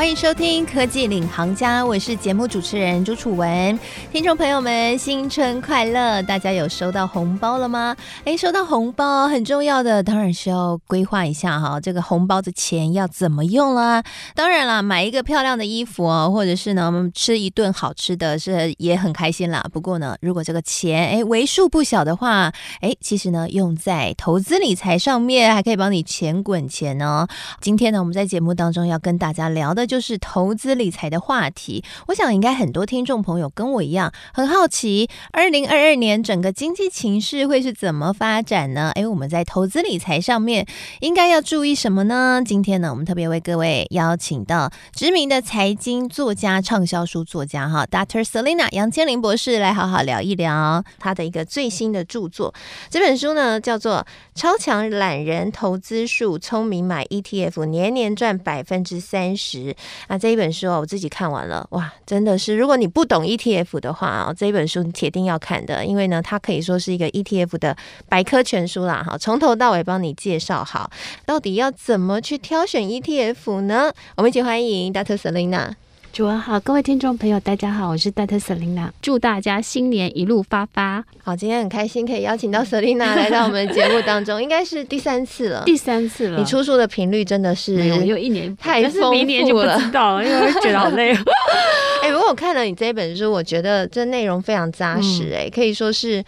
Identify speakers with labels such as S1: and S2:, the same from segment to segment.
S1: 欢迎收听科技领航家，我是节目主持人朱楚文。听众朋友们，新春快乐！大家有收到红包了吗？诶，收到红包很重要的，当然是要规划一下哈，这个红包的钱要怎么用啦？当然啦，买一个漂亮的衣服哦，或者是呢，吃一顿好吃的是也很开心啦。不过呢，如果这个钱诶为数不小的话，诶，其实呢，用在投资理财上面，还可以帮你钱滚钱哦。今天呢，我们在节目当中要跟大家聊的。就是投资理财的话题，我想应该很多听众朋友跟我一样很好奇，二零二二年整个经济情势会是怎么发展呢？诶，我们在投资理财上面应该要注意什么呢？今天呢，我们特别为各位邀请到知名的财经作家、畅销书作家哈，Dr. Selina 杨千林博士来好好聊一聊他的一个最新的著作。这本书呢叫做《超强懒人投资术：聪明买 ETF，年年赚百分之三十》。那这一本书哦，我自己看完了，哇，真的是，如果你不懂 ETF 的话啊，这一本书你铁定要看的，因为呢，它可以说是一个 ETF 的百科全书啦，哈，从头到尾帮你介绍好，到底要怎么去挑选 ETF 呢？我们一起欢迎 Dr. Selina。
S2: 主持人好，各位听众朋友，大家好，我是戴特 Selina，祝大家新年一路发发。
S1: 好，今天很开心可以邀请到 Selina 来到我们节目当中，应该是第三次了，
S2: 第三次了。
S1: 你出书的频率真的是
S2: 有有一年
S1: 太丰富了，明年就不
S2: 知道了，因为觉得好累。
S1: 哎、欸，不过我看了你这本书，我觉得这内容非常扎实，哎，可以说是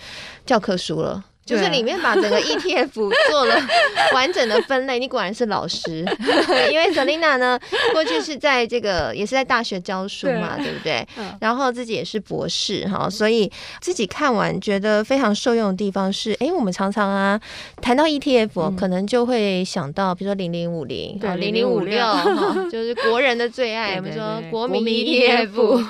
S1: 教科书了。就是里面把整个 ETF 做了完整的分类，你果然是老师，因为 Selina 呢，过去是在这个也是在大学教书嘛，对，对不对？然后自己也是博士哈，所以自己看完觉得非常受用的地方是，哎，我们常常啊谈到 ETF，可能就会想到，比如说零零五零，对，零零五六，就是国人的最爱，我们说国民 ETF。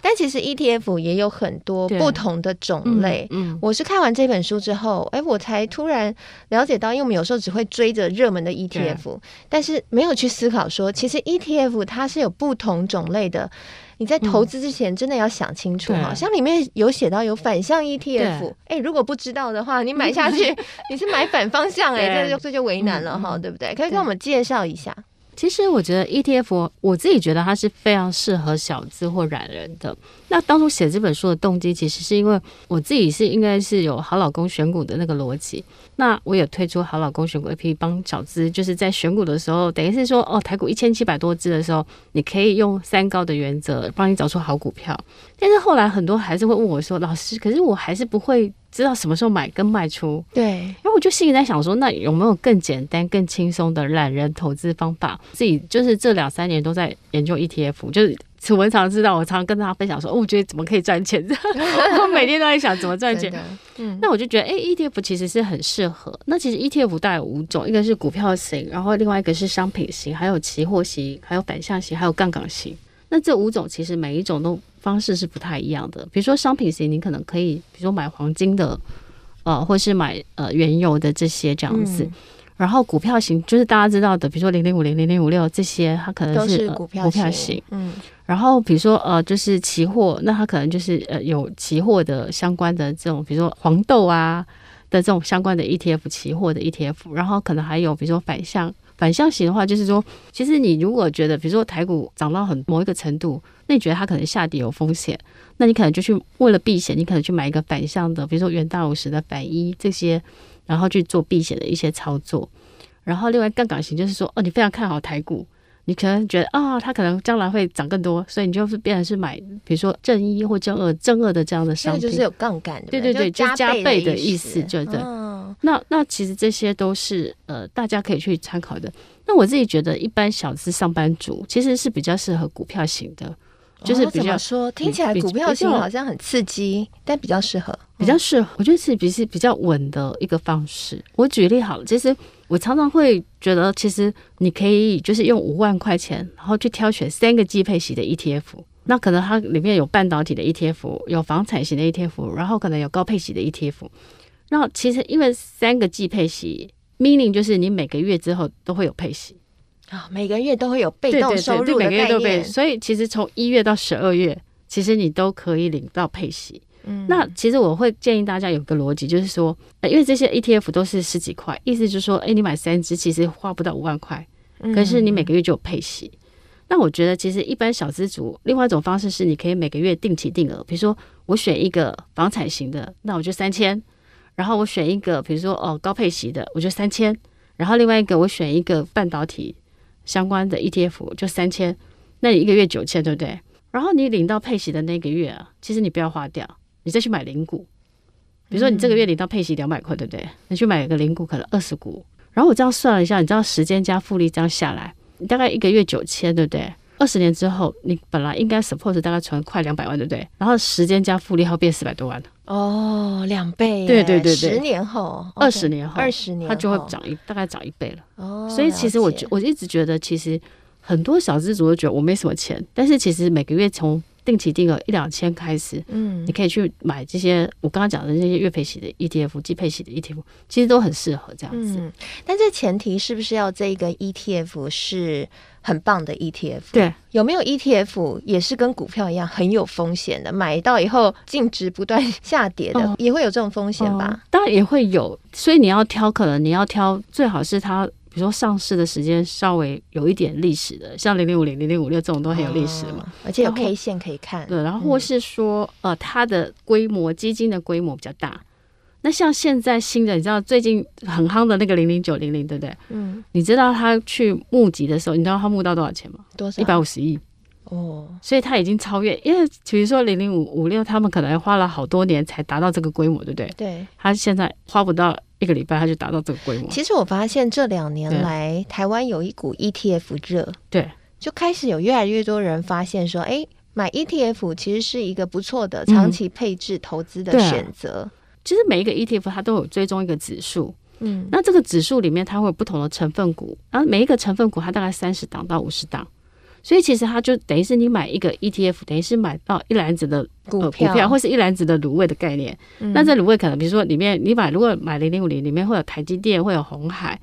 S1: 但其实 ETF 也有很多不同的种类。嗯，嗯，我是看完这本书之后，哎，我才突然了解到，因为我们有时候只会追着热门的 ETF，但是没有去思考说，其实 ETF 它是有不同种类的。你在投资之前真的要想清楚哈，像里面有写到有反向 ETF，哎，如果不知道的话，你买 下去你是买反方向，哎，这就这就为难了哈，对不对？可以跟我们介绍一下。
S2: 其实我觉得 ETF，我自己觉得它是非常适合小资或懒人的。那当初写这本书的动机，其实是因为我自己是应该是有好老公选股的那个逻辑。那我也推出好老公选股 APP，帮小资就是在选股的时候，等于是说哦，台股一千七百多只的时候，你可以用三高的原则帮你找出好股票。但是后来很多还是会问我说：“老师，可是我还是不会。”知道什么时候买跟卖出，
S1: 对。
S2: 然后我就心里在想说，那有没有更简单、更轻松的懒人投资方法？自己就是这两三年都在研究 ETF，就是楚文常知道，我常常跟大家分享说，哦，我觉得怎么可以赚钱？我每天都在想怎么赚钱。嗯，那我就觉得，哎，ETF 其实是很适合。那其实 ETF 大概有五种，一个是股票型，然后另外一个是商品型，还有期货型，还有反向型，还有杠杆型。那这五种其实每一种都方式是不太一样的。比如说商品型，你可能可以，比如说买黄金的，呃，或是买呃原油的这些这样子。嗯、然后股票型就是大家知道的，比如说零零五零、零零五六这些，它可能是，呃、股票股票型。嗯。然后比如说呃，就是期货，那它可能就是呃有期货的相关的这种，比如说黄豆啊的这种相关的 ETF，期货的 ETF。然后可能还有比如说反向。反向型的话，就是说，其实你如果觉得，比如说台股涨到很某一个程度，那你觉得它可能下跌有风险，那你可能就去为了避险，你可能去买一个反向的，比如说元大五十的反一这些，然后去做避险的一些操作。然后另外杠杆型就是说，哦，你非常看好台股，你可能觉得啊、哦，它可能将来会涨更多，所以你就是变成是买，比如说正一或正二、正二的这样的商品，
S1: 就是有杠杆，
S2: 对对对，就加倍的意思，就对。那那其实这些都是呃，大家可以去参考的。那我自己觉得，一般小资上班族其实是比较适合股票型的，就是比较
S1: 说听起来股票型好像很刺激，但比较适合，
S2: 比较适合。我觉得是比是比较稳的一个方式。我举例好了，其实我常常会觉得，其实你可以就是用五万块钱，然后去挑选三个基配型的 ETF。那可能它里面有半导体的 ETF，有房产型的 ETF，然后可能有高配型的 ETF。然后其实因为三个季配息，meaning 就是你每个月之后都会有配息，
S1: 啊，每个月都会有被动收入的概念。
S2: 对对对，每个月都被，所以其实从一月到十二月，其实你都可以领到配息。嗯，那其实我会建议大家有个逻辑，就是说，因为这些 ETF 都是十几块，意思就是说，哎，你买三只其实花不到五万块，可是你每个月就有配息。嗯、那我觉得，其实一般小资族，另外一种方式是，你可以每个月定期定额，比如说我选一个房产型的，那我就三千，然后我选一个，比如说哦高配息的，我就三千，然后另外一个我选一个半导体相关的 ETF 就三千，那你一个月九千，对不对？然后你领到配息的那个月啊，其实你不要花掉。你再去买零股，比如说你这个月领到配息两百块，对不对？你去买一个零股，可能二十股。然后我这样算了一下，你知道时间加复利这样下来，你大概一个月九千，对不对？二十年之后，你本来应该 support 大概存快两百万，对不对？然后时间加复利后变四百多万
S1: 哦，两倍。
S2: 对对对对，
S1: 十年后，
S2: 二十年后，
S1: 二十年后
S2: 它就会涨一大概涨一倍了。哦，所以其实我觉我一直觉得，其实很多小资族都觉得我没什么钱，但是其实每个月从定期定额一两千开始，嗯，你可以去买这些我刚刚讲的那些月配息的 ETF、季配息的 ETF，其实都很适合这样子。
S1: 嗯，但这前提是不是要这个 ETF 是很棒的 ETF？
S2: 对，
S1: 有没有 ETF 也是跟股票一样很有风险的？买到以后净值不断下跌的，哦，也会有这种风险吧？
S2: 哦，当然也会有，所以你要挑，可能你要挑最好是它。比如说上市的时间稍微有一点历史的，像零零五零、零零五六这种都很有历史嘛，
S1: 而且有 K 线可以看。
S2: 对，然后或是说，呃，它的规模基金的规模比较大。那像现在新的，你知道最近很夯的那个零零九零零，对不对？嗯。你知道他去募集的时候，你知道他募到多少钱吗？
S1: 多少？
S2: 一百五十亿。哦。所以他已经超越，因为比如说零零五五六，他们可能花了好多年才达到这个规模，对不对？
S1: 对。
S2: 他现在花不到。一个礼拜他就达到这个规模。
S1: 其实我发现这两年来，台湾有一股 ETF 热，
S2: 对，
S1: 就开始有越来越多人发现说，哎，买 ETF 其实是一个不错的长期配置投资的选择。
S2: 其实每一个 ETF 它都有追踪一个指数，嗯，那这个指数里面它会有不同的成分股，然后每一个成分股它大概三十档到五十档。所以其实它就等于是你买一个 ETF，等于是买到一篮子的股票，股票或是一篮子的卤味的概念。嗯、那这卤味可能比如说里面你买，如果买零零五零，里面会有台积电，会有红海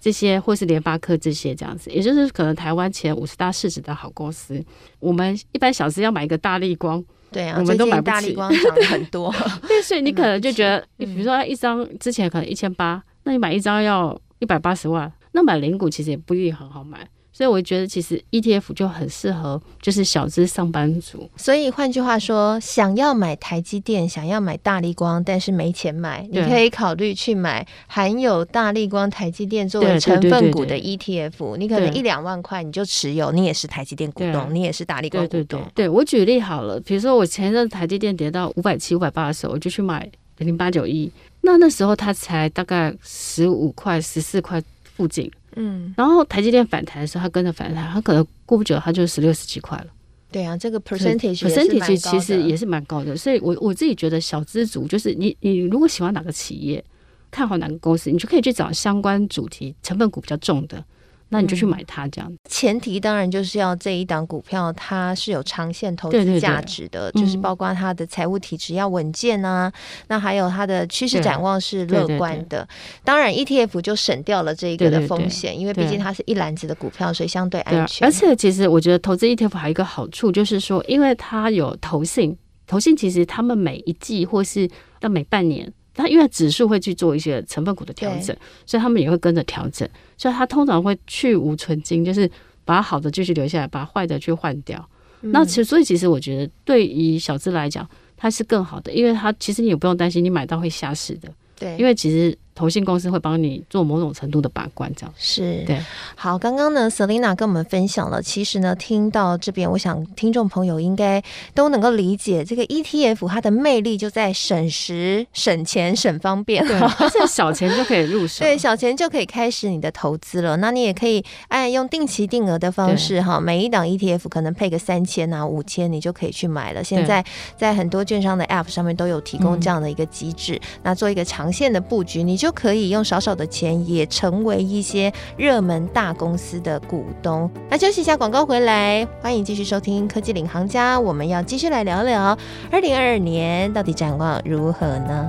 S2: 这些，或是联发科这些这样子，也就是可能台湾前五十大市值的好公司。我们一般小资要买一个大立光，
S1: 对啊，
S2: 我们都买不起。
S1: 大立光涨很多，
S2: 对，所以你可能就觉得，你比如说一张之前可能一千八，那你买一张要一百八十万，那买零股其实也不一定很好买。所以我觉得，其实 ETF 就很适合，就是小资上班族。
S1: 所以换句话说，想要买台积电，想要买大力光，但是没钱买，你可以考虑去买含有大力光、台积电作为成分股的 ETF。你可能一两万块你就持有，你也是台积电股东，你也是大力光股东。对，对，对，
S2: 对，我举例好了，比如说我前一阵台积电跌到五百七、五百八的时候，我就去买零八九一，那那时候它才大概十五块、十四块附近。嗯，然后台积电反弹的时候，它跟着反弹，它可能过不久它就十六、十七块了。
S1: 对啊，这个 percentage
S2: percentage 其实也是蛮高的。所以我我自己觉得小资族就是你，你如果喜欢哪个企业，看好哪个公司，你就可以去找相关主题成分股比较重的。那你就去买它，这样、嗯。
S1: 前提当然就是要这一档股票它是有长线投资价值的，就是包括它的财务体质要稳健啊，嗯、那还有它的趋势展望是乐观的。当然 ETF 就省掉了这一个的风险，因为毕竟它是一篮子的股票，所以相对安全。
S2: 而且其实我觉得投资 ETF 还有一个好处，就是说，因为它有投信，投信其实他们每一季或是到每半年。它因为指数会去做一些成分股的调整，所以他们也会跟着调整。所以它通常会去无存金，就是把好的继续留下来，把坏的去换掉。嗯、那其实，所以其实我觉得，对于小资来讲，它是更好的，因为它其实你也不用担心你买到会下市的。对，因为其实。投信公司会帮你做某种程度的把关，这样
S1: 是
S2: 对。
S1: 好，刚刚呢，Selina 跟我们分享了，其实呢，听到这边，我想听众朋友应该都能够理解，这个 ETF 它的魅力就在省时、省钱、省方便，
S2: 对，而且小钱就可以入手，
S1: 对，小钱就可以开始你的投资了。那你也可以按用定期定额的方式哈，每一档 ETF 可能配个三千啊、五千，你就可以去买了。现在在很多券商的 App 上面都有提供这样的一个机制，嗯、那做一个长线的布局，你就。可以用少少的钱，也成为一些热门大公司的股东。那休息一下，广告回来，欢迎继续收听科技领航家。我们要继续来聊聊二零二二年到底展望如何呢？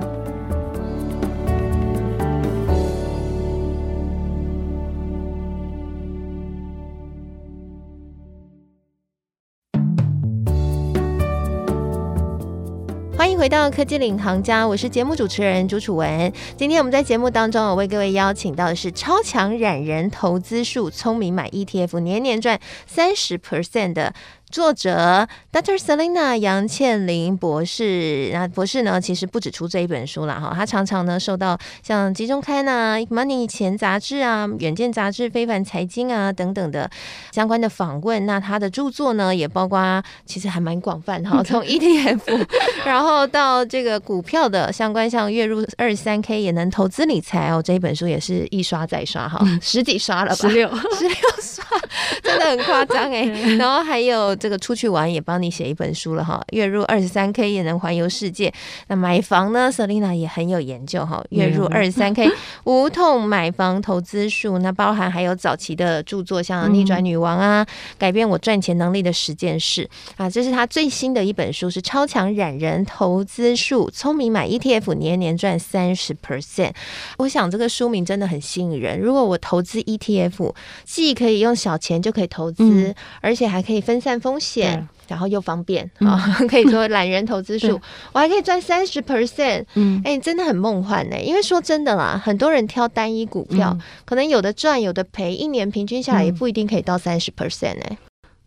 S1: 回到科技领航家，我是节目主持人朱楚文。今天我们在节目当中，我为各位邀请到的是超强染人投资术，聪明买 ETF，年年赚三十 percent 的。作者 Dr. Selina 杨倩玲博士，那博士呢，其实不止出这一本书了哈，他常常呢受到像《集中刊》啊、《Money 钱》杂志啊、《远见杂志》、《非凡财经》啊等等的相关的访问。那他的著作呢，也包括其实还蛮广泛哈，从 ETF，然后到这个股票的相关，像月入二十三 K 也能投资理财哦。这一本书也是一刷再刷哈，十几刷了吧？十六，十六 刷，真的很夸张哎。然后还有。这个出去玩也帮你写一本书了哈，月入二十三 K 也能环游世界。那买房呢，Selina 也很有研究哈，月入二十三 K 无痛买房投资术。那包含还有早期的著作，像《逆转女王》啊，改变我赚钱能力的十件事啊，这是他最新的一本书，是超强染人投资术，聪明买 ETF，年年赚三十 percent。我想这个书名真的很吸引人。如果我投资 ETF，既可以用小钱就可以投资，而且还可以分散风。险，然后又方便啊，可以说懒人投资术，我还可以赚三十 percent，嗯，哎，真的很梦幻呢。因为说真的啦，很多人挑单一股票，可能有的赚，有的赔，一年平均下来也不一定可以到三十 percent 呢。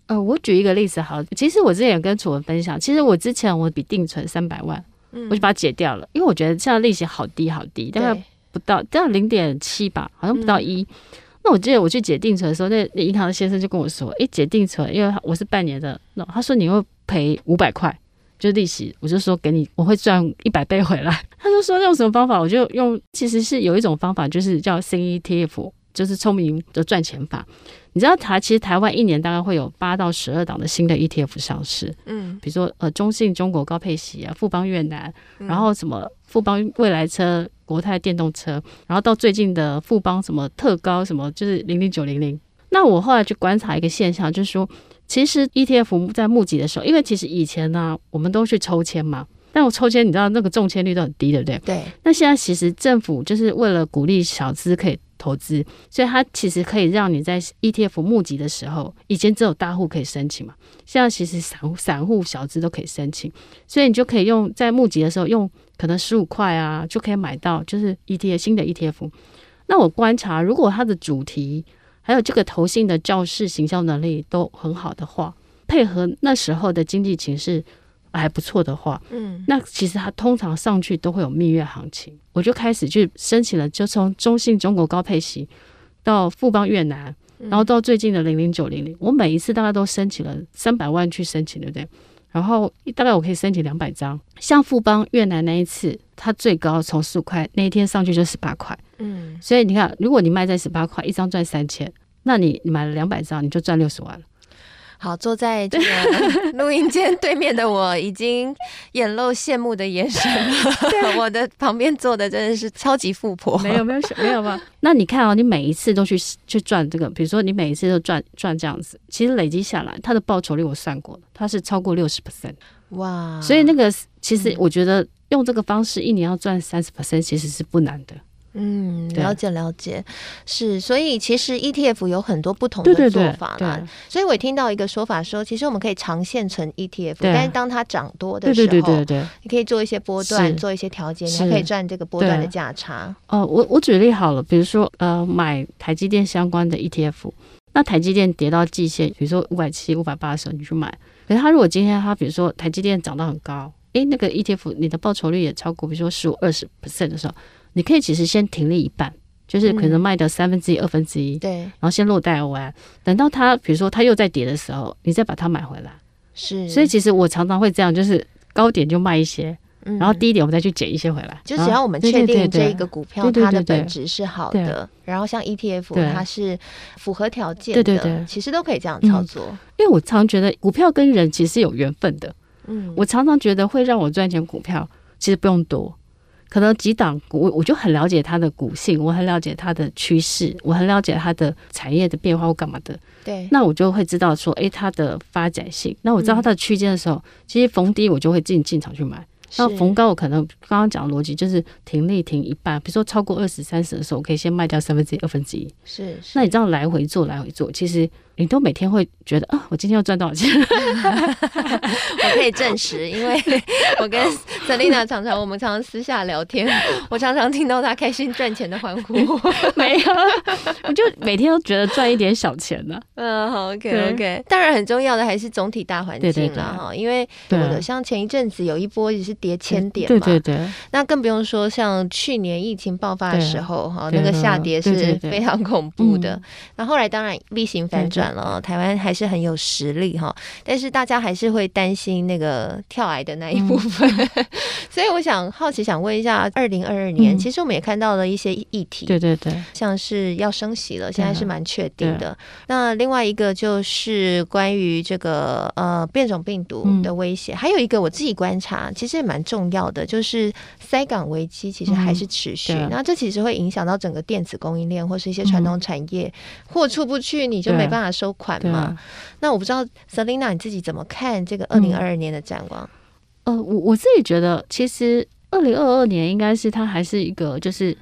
S2: 呃，我举一个例子好，其实我之前有跟楚文分享，其实我之前我比定存三百万，我就把它解掉了，因为我觉得现在利息好低好低，大概不到，大概零点七吧，好像不到一。那我记得我去解定存的时候，那那银行的先生就跟我说：“哎、欸，解定存，因为我是半年的，那他说你会赔五百块，就是利息。”我就说给你，我会赚一百倍回来。他就说用什么方法？我就用，其实是有一种方法，就是叫 CETF，就是聪明的赚钱法。你知道台其实台湾一年大概会有八到十二档的新的 ETF 上市，嗯，比如说呃中信中国高配息啊，富邦越南，然后什么富邦未来车。国泰电动车，然后到最近的富邦什么特高什么，就是零零九零零。那我后来去观察一个现象，就是说，其实 ETF 在募集的时候，因为其实以前呢、啊，我们都去抽签嘛，但我抽签你知道那个中签率都很低，对不对？对。那现在其实政府就是为了鼓励小资可以投资，所以它其实可以让你在 ETF 募集的时候，以前只有大户可以申请嘛，现在其实散户、散户、小资都可以申请，所以你就可以用在募集的时候用。可能十五块啊，就可以买到，就是 ETF 新的 ETF。那我观察，如果它的主题还有这个投信的教室行销能力都很好的话，配合那时候的经济情势还不错的话，嗯，那其实它通常上去都会有蜜月行情。我就开始去申请了，就从中信中国高配息到富邦越南，然后到最近的零零九零零，我每一次大概都申请了三百万去申请，对不对？然后大概我可以申请两百张，像富邦越南那一次，它最高从十五块那一天上去就十八块，嗯，所以你看，如果你卖在十八块，一张赚三千，那你买了两百张，你就赚六十万了。
S1: 好，坐在这个 录音间对面的我，已经眼露羡慕的眼神了。我的旁边坐的真的是超级富婆，
S2: 没有没有没有吗？那你看哦，你每一次都去去赚这个，比如说你每一次都赚赚这样子，其实累积下来，它的报酬率我算过了，它是超过六十 percent。哇！所以那个其实我觉得用这个方式一年要赚三十 percent，其实是不难的。
S1: 嗯，了解了解，是，所以其实 ETF 有很多不同的做法啦。所以我听到一个说法说，其实我们可以长线存 ETF，但是当它涨多的时候，对对对对，你可以做一些波段，做一些调节，你还可以赚这个波段的价差。
S2: 哦，我我举例好了，比如说呃，买台积电相关的 ETF，那台积电跌到季线，比如说五百七、五百八的时候，你去买。可是它如果今天它比如说台积电涨到很高，诶，那个 ETF 你的报酬率也超过，比如说十五、二十 percent 的时候。你可以其实先停利一半，就是可能卖的三分之一、二分之一，对，然后先落袋为安，等到它比如说它又在跌的时候，你再把它买回来。是，所以其实我常常会这样，就是高点就卖一些，然后低点我们再去捡一些回来。
S1: 就只要我们确定这一个股票它的本质是好的，然后像 ETF 它是符合条件的，对对对，其实都可以这样操作。
S2: 因为我常觉得股票跟人其实是有缘分的。嗯，我常常觉得会让我赚钱股票，其实不用多。可能几档股，我我就很了解它的股性，我很了解它的趋势，我很了解它的产业的变化或干嘛的。对，那我就会知道说，哎、欸，它的发展性。那我知道它的区间的时候，嗯、其实逢低我就会进进场去买。那逢高我可能刚刚讲的逻辑就是停利停一半，比如说超过二十三十的时候，我可以先卖掉三分之一、二分之一。是，是，那你这样来回做，来回做，其实你都每天会觉得啊，我今天要赚多少钱？
S1: 我可以证实，因为 我跟 Selina 常常，我们常常私下聊天，我常常听到她开心赚钱的欢呼。
S2: 没有，我就每天都觉得赚一点小钱呢、啊。
S1: 嗯，好，OK OK。当然很重要的还是总体大环境啦，哈，因为我的像前一阵子有一波也是跌千点嘛，
S2: 对对对。
S1: 那更不用说像去年疫情爆发的时候，哈，那个下跌是非常恐怖的。那后来当然 V 型反转。了，台湾还是很有实力哈，但是大家还是会担心那个跳癌的那一部分，嗯、所以我想好奇想问一下，二零二二年、嗯，其实我们也看到了一些议题，
S2: 对对对，
S1: 像是要升息了，现在是蛮确定的。那另外一个就是关于这个呃变种病毒的威胁、嗯，还有一个我自己观察，其实也蛮重要的，就是塞港危机其实还是持续、嗯，那这其实会影响到整个电子供应链或是一些传统产业，货、嗯、出不去，你就没办法收款嘛？那我不知道，Selina 你自己怎么看这个二零二二年的展望？
S2: 嗯、呃，我我自己觉得，其实二零二二年应该是它还是一个，就是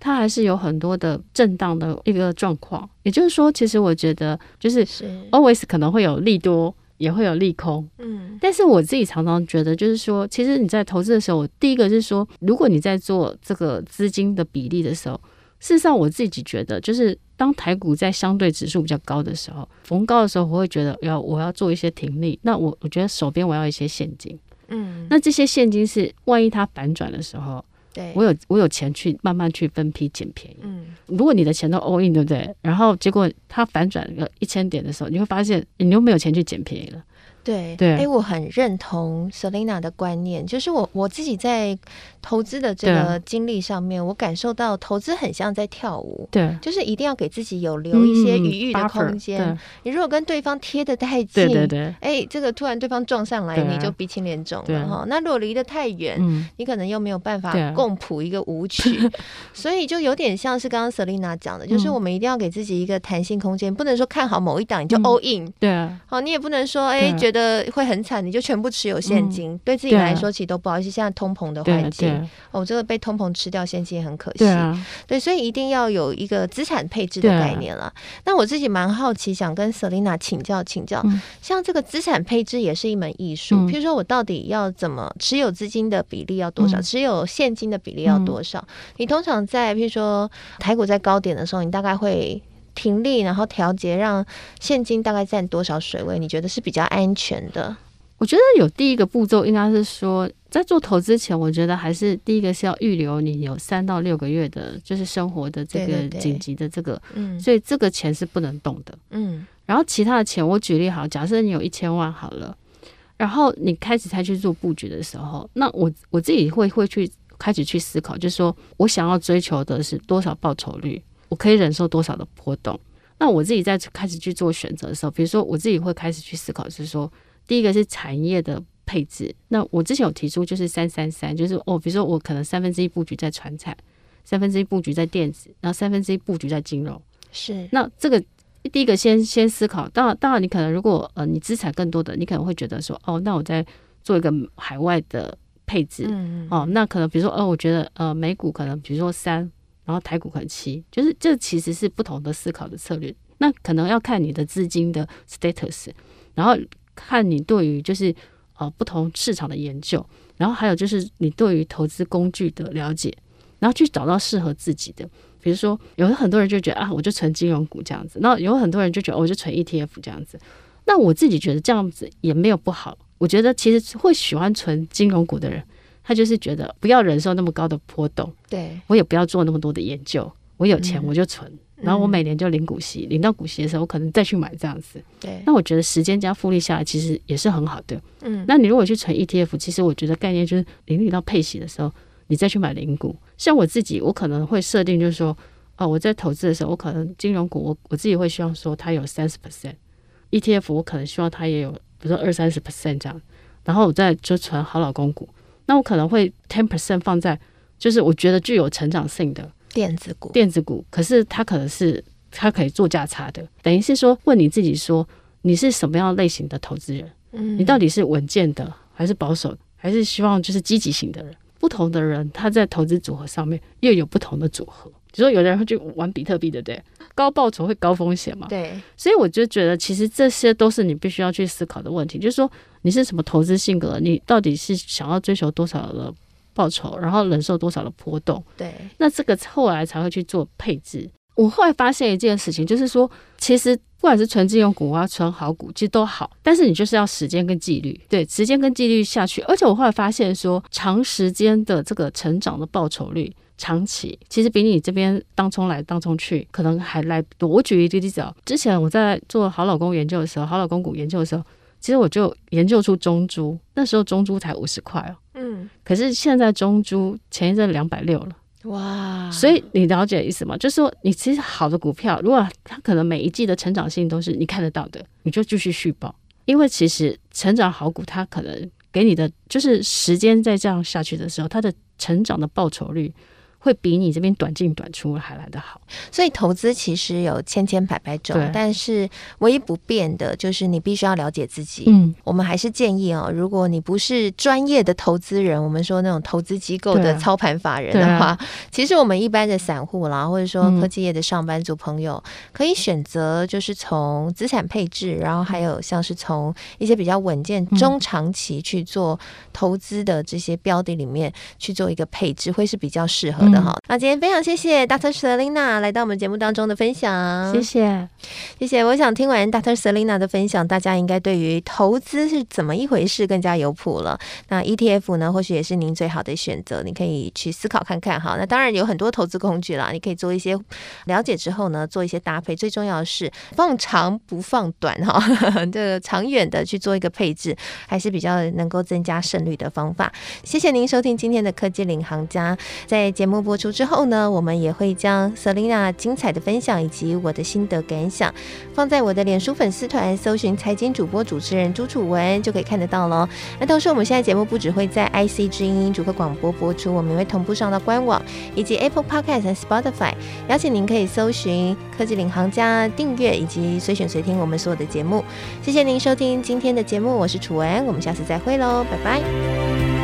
S2: 它还是有很多的震荡的一个状况。也就是说，其实我觉得，就是 always 可能会有利多，也会有利空。嗯，但是我自己常常觉得，就是说，其实你在投资的时候，我第一个是说，如果你在做这个资金的比例的时候，事实上我自己觉得，就是。当台股在相对指数比较高的时候，逢高的时候，我会觉得要我要做一些停利。那我我觉得手边我要一些现金，嗯，那这些现金是万一它反转的时候，对，我有我有钱去慢慢去分批捡便宜。嗯，如果你的钱都 all in，对不对？然后结果它反转个一千点的时候，你会发现你又没有钱去捡便宜了。
S1: 对对，哎，我很认同 Selina 的观念，就是我我自己在投资的这个经历上面，我感受到投资很像在跳舞，对，就是一定要给自己有留一些余裕的空间。嗯、你如果跟对方贴的太近，对对对，哎，这个突然对方撞上来，你就鼻青脸肿了哈。那如果离得太远，嗯，你可能又没有办法共谱一个舞曲，所以就有点像是刚刚 Selina 讲的，就是我们一定要给自己一个弹性空间，不能说看好某一档你就 all in，对啊，好，你也不能说哎觉得。呃，会很惨，你就全部持有现金，嗯、对自己来说其实都不好意思。现在通膨的环境，哦，这个被通膨吃掉现金也很可惜。对，啊、对，所以一定要有一个资产配置的概念了。啊、那我自己蛮好奇，想跟 Selina 请教请教，嗯、像这个资产配置也是一门艺术。譬如说我到底要怎么持有资金的比例要多少，嗯、持有现金的比例要多少？嗯、你通常在譬如说台股在高点的时候，你大概会。停利，然后调节，让现金大概占多少水位？你觉得是比较安全的？
S2: 我觉得有第一个步骤，应该是说，在做投资前，我觉得还是第一个是要预留你有三到六个月的，就是生活的这个紧急的这个，嗯，所以这个钱是不能动的，嗯。然后其他的钱，我举例好，假设你有一千万好了，然后你开始才去做布局的时候，那我我自己会会去开始去思考，就是说我想要追求的是多少报酬率。我可以忍受多少的波动？那我自己在开始去做选择的时候，比如说我自己会开始去思考，就是说，第一个是产业的配置。那我之前有提出就是三三三，就是哦，比如说我可能三分之一布局在传产，三分之一布局在电子，然后三分之一布局在金融。是。那这个第一个先先思考。当然，当然你可能如果呃你资产更多的，你可能会觉得说哦，那我再做一个海外的配置。嗯嗯。哦，那可能比如说哦，我觉得呃美股可能比如说三。然后台股可能七，就是这其实是不同的思考的策略。那可能要看你的资金的 status，然后看你对于就是呃不同市场的研究，然后还有就是你对于投资工具的了解，然后去找到适合自己的。比如说，有很多人就觉得啊，我就存金融股这样子；那有很多人就觉得我就存 ETF 这样子。那我自己觉得这样子也没有不好。我觉得其实会喜欢存金融股的人。他就是觉得不要忍受那么高的波动，对，我也不要做那么多的研究，我有钱我就存，嗯、然后我每年就领股息，嗯、领到股息的时候我可能再去买这样子。对，那我觉得时间加复利下来其实也是很好的。嗯，那你如果去存 ETF，其实我觉得概念就是领领到配息的时候，你再去买零股。像我自己，我可能会设定就是说，哦，我在投资的时候，我可能金融股我我自己会希望说它有三十 percent，ETF 我可能希望它也有，比如说二三十 percent 这样，然后我再就存好老公股。那我可能会 ten percent 放在，就是我觉得具有成长性的
S1: 电子股，
S2: 电子股，可是它可能是它可以做价差的，等于是说问你自己说，你是什么样类型的投资人？嗯，你到底是稳健的，还是保守，还是希望就是积极型的人？不同的人他在投资组合上面又有不同的组合。就说有的人会去玩比特币，对不对？高报酬会高风险嘛？
S1: 对。
S2: 所以我就觉得，其实这些都是你必须要去思考的问题。就是说，你是什么投资性格？你到底是想要追求多少的报酬，然后忍受多少的波动？
S1: 对。
S2: 那这个后来才会去做配置。我后来发现一件事情，就是说，其实不管是纯金融股啊、纯好股，其实都好，但是你就是要时间跟纪律，对，时间跟纪律下去。而且我后来发现说，长时间的这个成长的报酬率，长期其实比你这边当冲来当冲去，可能还来多。我举一个例子，之前我在做好老公研究的时候，好老公股研究的时候，其实我就研究出中珠，那时候中珠才五十块哦，嗯，可是现在中珠前一阵两百六了。哇，所以你了解意思吗？就是说，你其实好的股票，如果它可能每一季的成长性都是你看得到的，你就继续续报，因为其实成长好股，它可能给你的就是时间在这样下去的时候，它的成长的报酬率。会比你这边短进短出还来得好，
S1: 所以投资其实有千千百百种，但是唯一不变的就是你必须要了解自己。嗯，我们还是建议哦，如果你不是专业的投资人，我们说那种投资机构的操盘法人的话，啊啊、其实我们一般的散户啦，或者说科技业的上班族朋友，嗯、可以选择就是从资产配置，然后还有像是从一些比较稳健中长期去做投资的这些标的里面去做一个配置，会是比较适合的。好，那今天非常谢谢 Dr. Selina 来到我们节目当中的分享，
S2: 谢谢，
S1: 谢谢。我想听完 Dr. Selina 的分享，大家应该对于投资是怎么一回事更加有谱了。那 ETF 呢，或许也是您最好的选择，你可以去思考看看哈。那当然有很多投资工具啦，你可以做一些了解之后呢，做一些搭配。最重要的是放长不放短哈，这个长远的去做一个配置，还是比较能够增加胜率的方法。谢谢您收听今天的科技领航家，在节目。播出之后呢，我们也会将 Selina 精彩的分享以及我的心得感想放在我的脸书粉丝团，搜寻财经主播主持人朱楚文就可以看得到喽。那同时，我们现在节目不只会在 IC 之音主客广播播出，我们也会同步上到官网以及 Apple Podcast 和 Spotify。邀请您可以搜寻科技领航家订阅以及随选随听我们所有的节目。谢谢您收听今天的节目，我是楚文，我们下次再会喽，拜拜。